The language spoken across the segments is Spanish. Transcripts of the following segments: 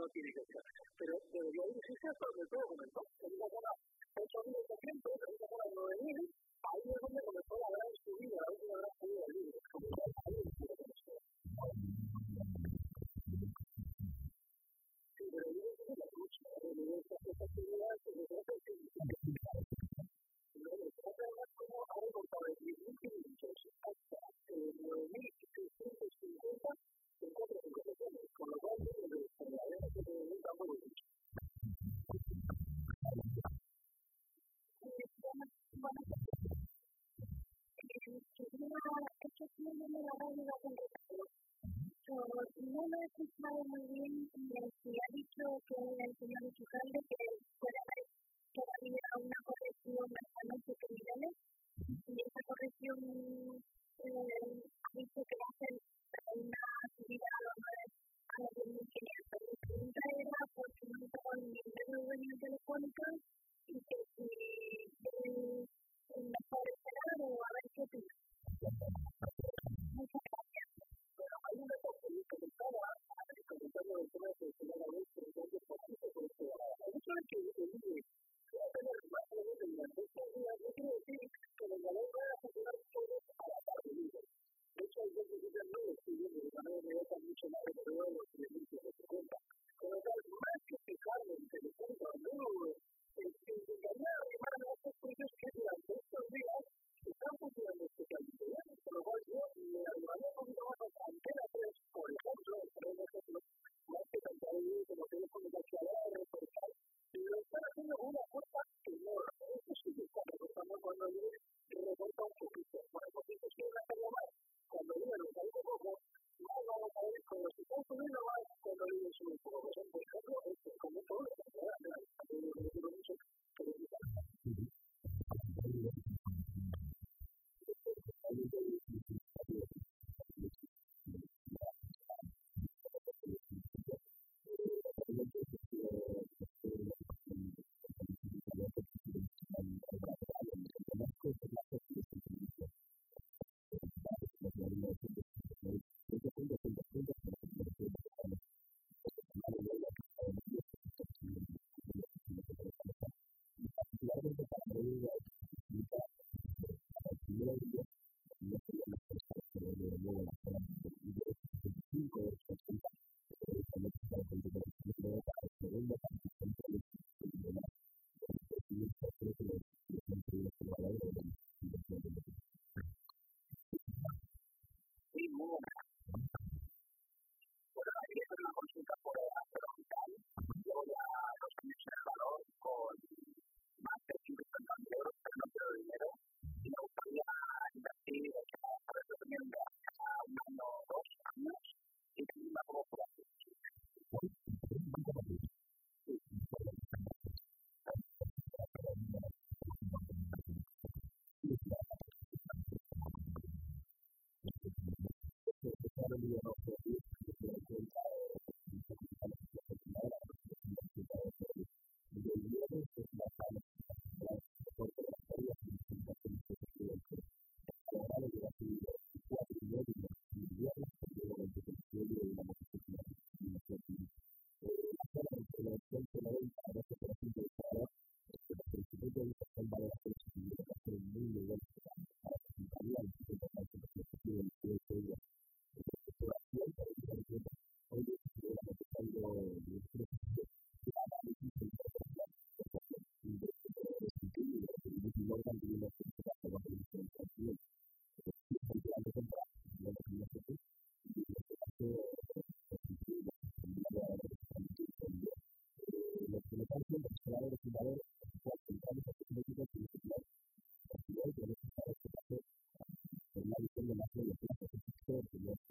no tiene que ser. Pero debería dirigirse a todo el todo comenzó, en una zona 8.800 muy bien de que ha dicho que el señor alcalde que somebody else. the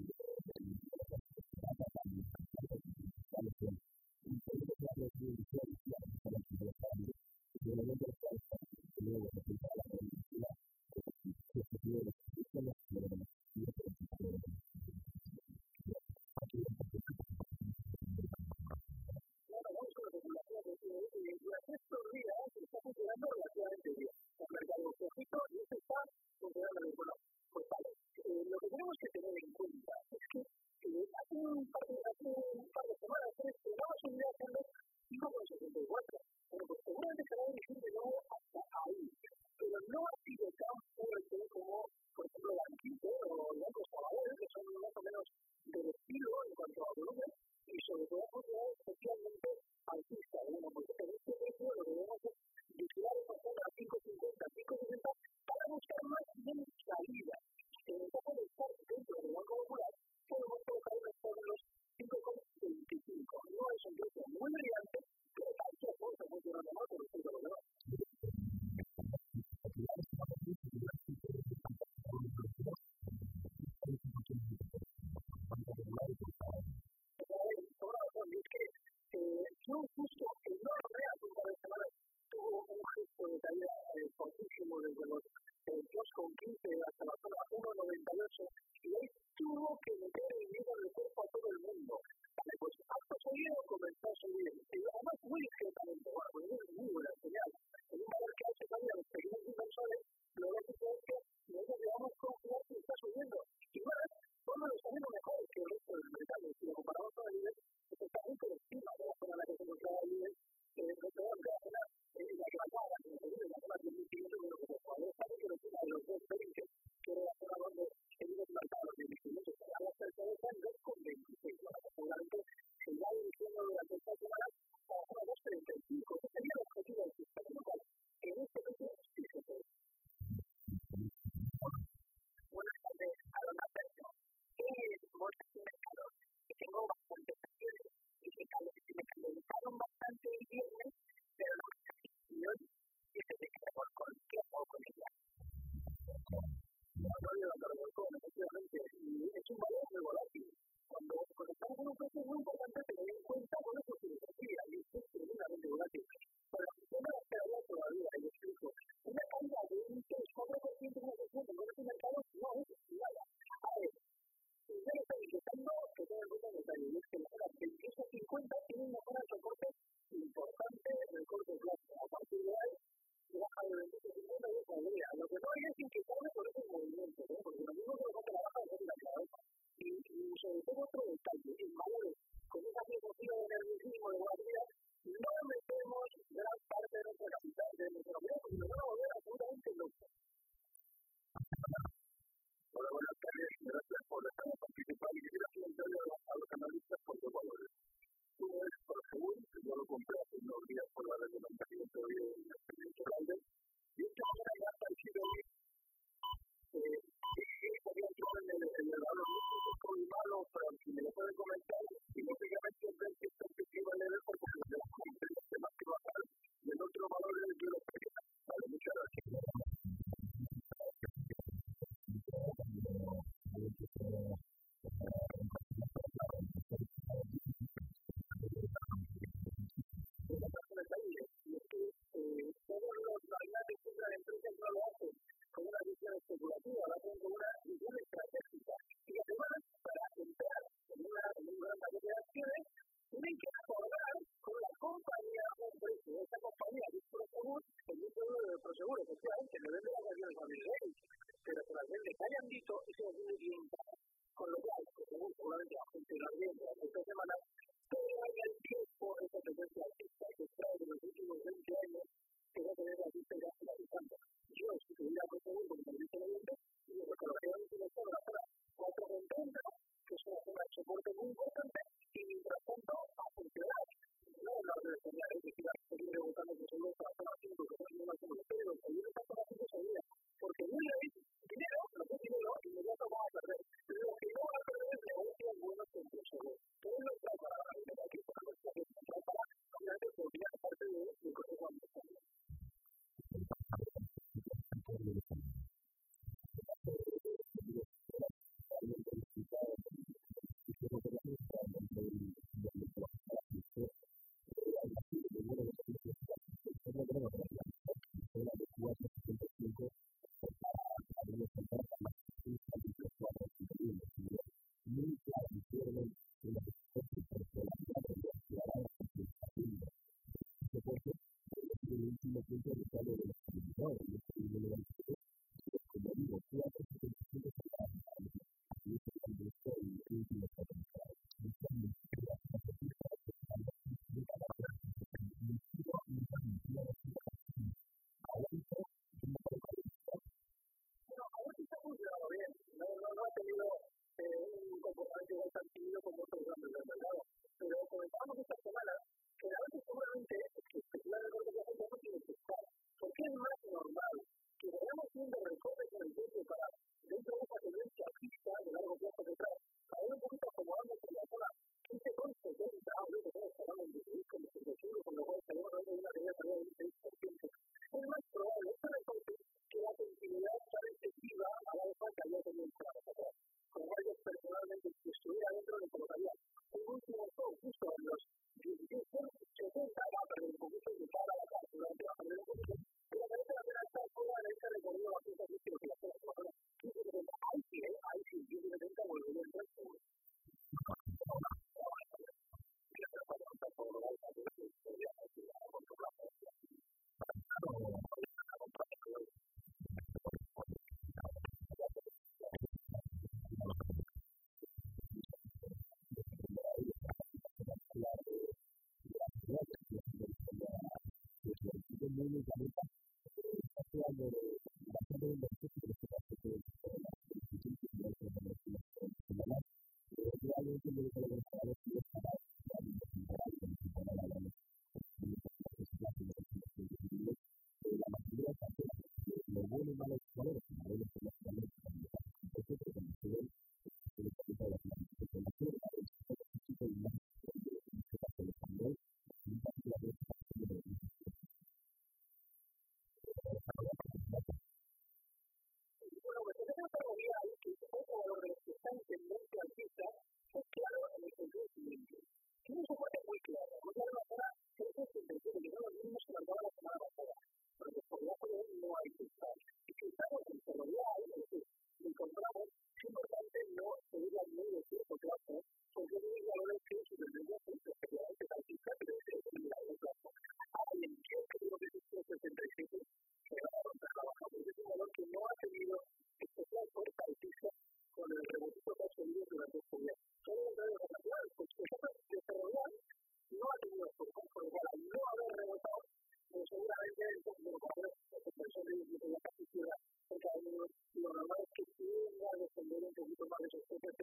seguro, efectivamente, me vende las a pero que las que hayan visto y se las vende bien. Con lo cual, seguramente la gente lo bien durante esta semana, todavía hay tiempo esa tendencia artista que trae en los últimos 20 años que va a tener la vista ya finalizando. Yo, si tuviera que seguir con el visto viendo, yo creo que que van a cuatro que son soporte muy importante, y mientras tanto, a funcionar. No de que que son los everybody just because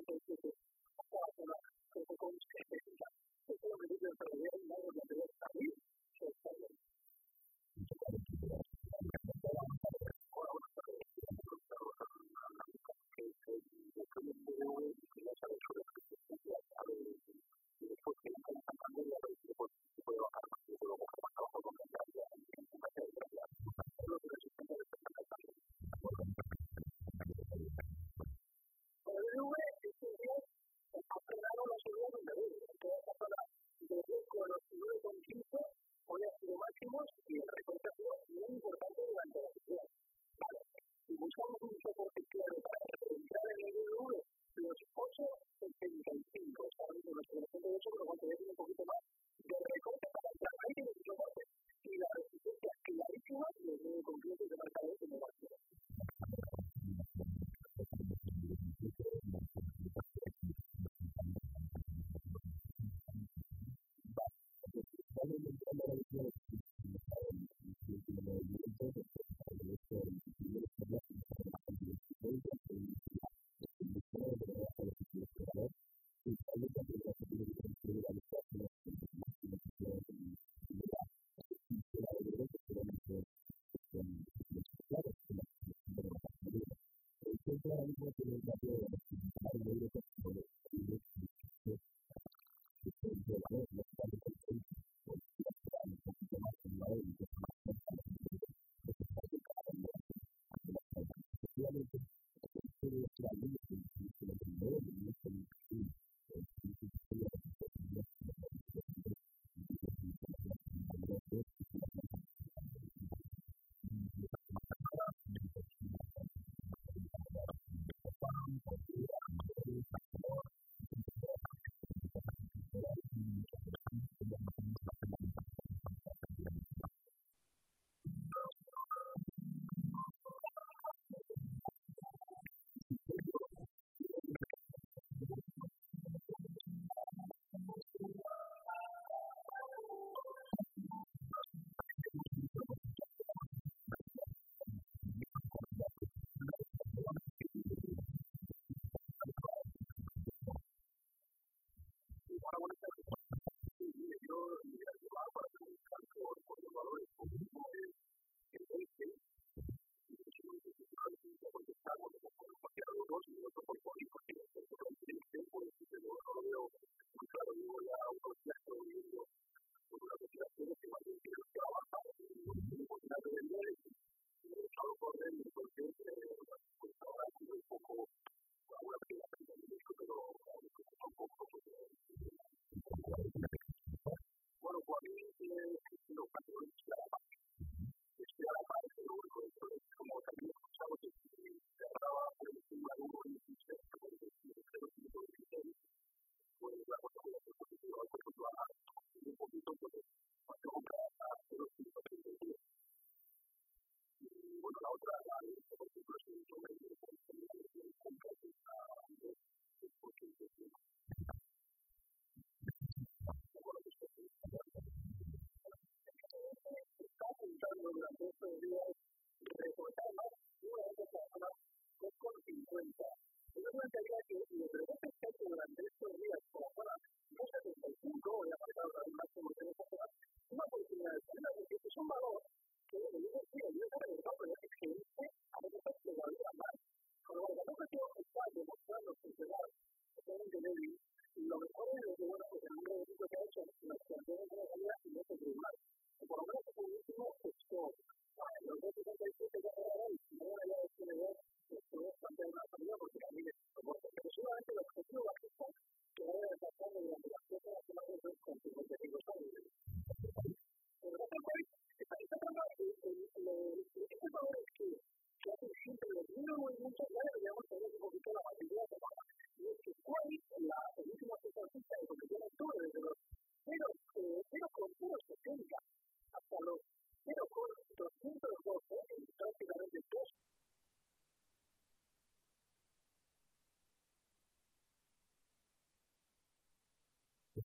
people who take care of that.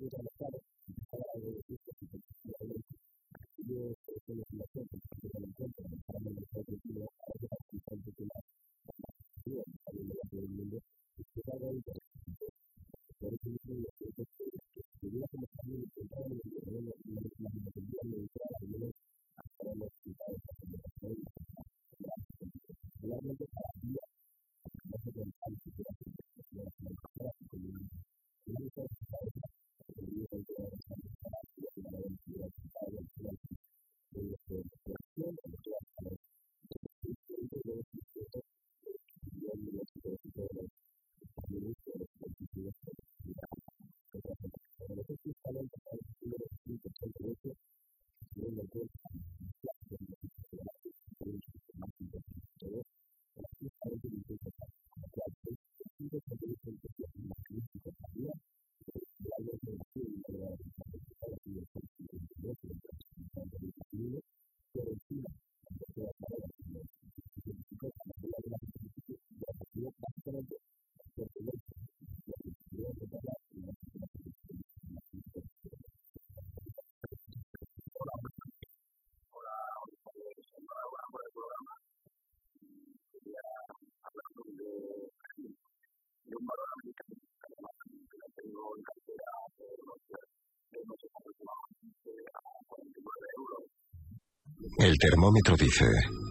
la El termómetro dice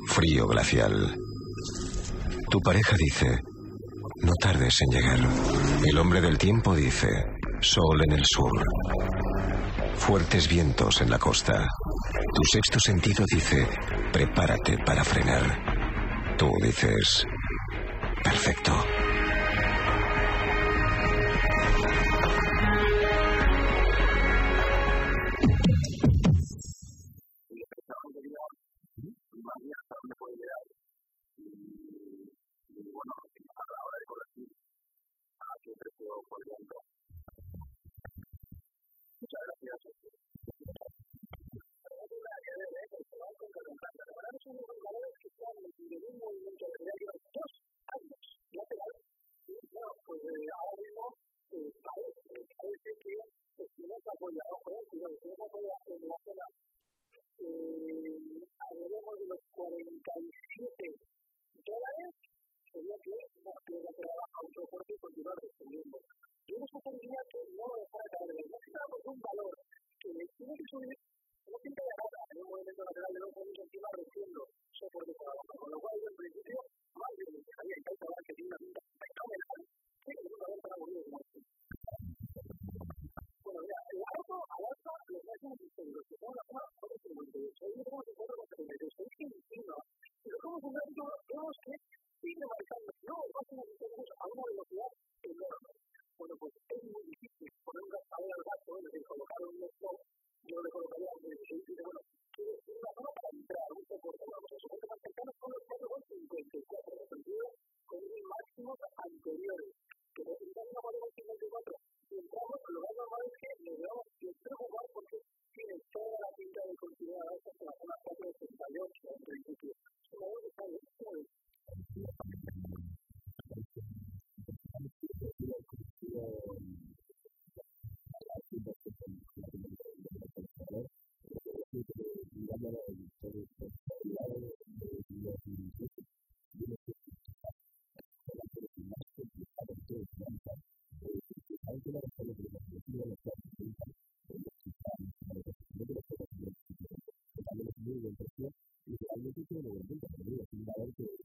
frío glacial. Tu pareja dice no tardes en llegar. El hombre del tiempo dice sol en el sur. Fuertes vientos en la costa. Tu sexto sentido dice prepárate para frenar. Tú dices perfecto. de la gente que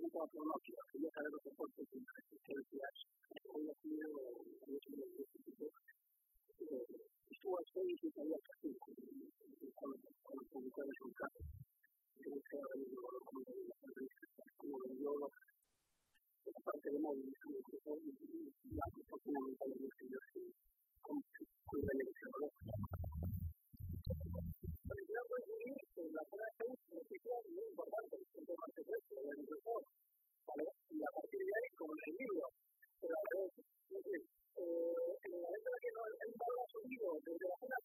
como cuatro noches, los soportes de las existencias. Hoy ha sido, hoy ha sido el instituto. Estuvo a seis y salía a cinco cuando publicó el resultado. Yo no sé ahora mismo lo comenté en la sonrisa, como vendió la parte de móvil, la proporcionalidad de los que yo soy, con la elección. Pero la zona de Seúl muy importante en tema de secuestro de ¿Vale? Y a como pero a ver, es decir, eh, en el momento que el valor ha subido desde la zona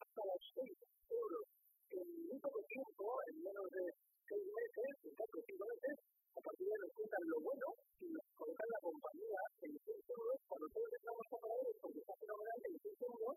hasta los 6 euros en muy poco tiempo, en menos de 6 meses, en 4 o 5 meses, a partir de ahí lo bueno y nos colocan la compañía en 6 euros cuando todos estamos a pagar porque está fenomenal en 6 euros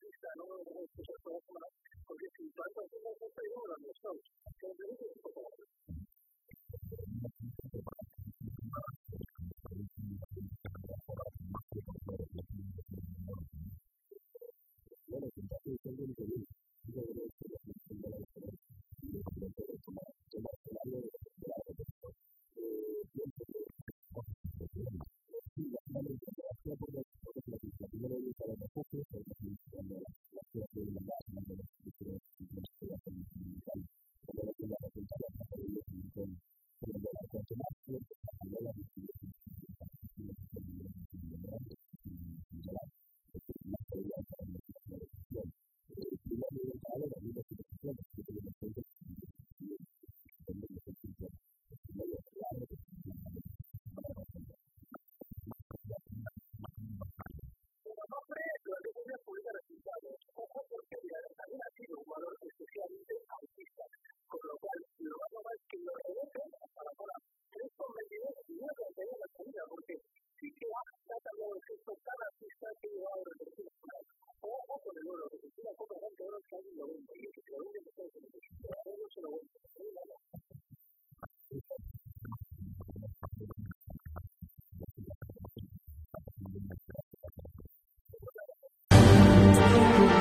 like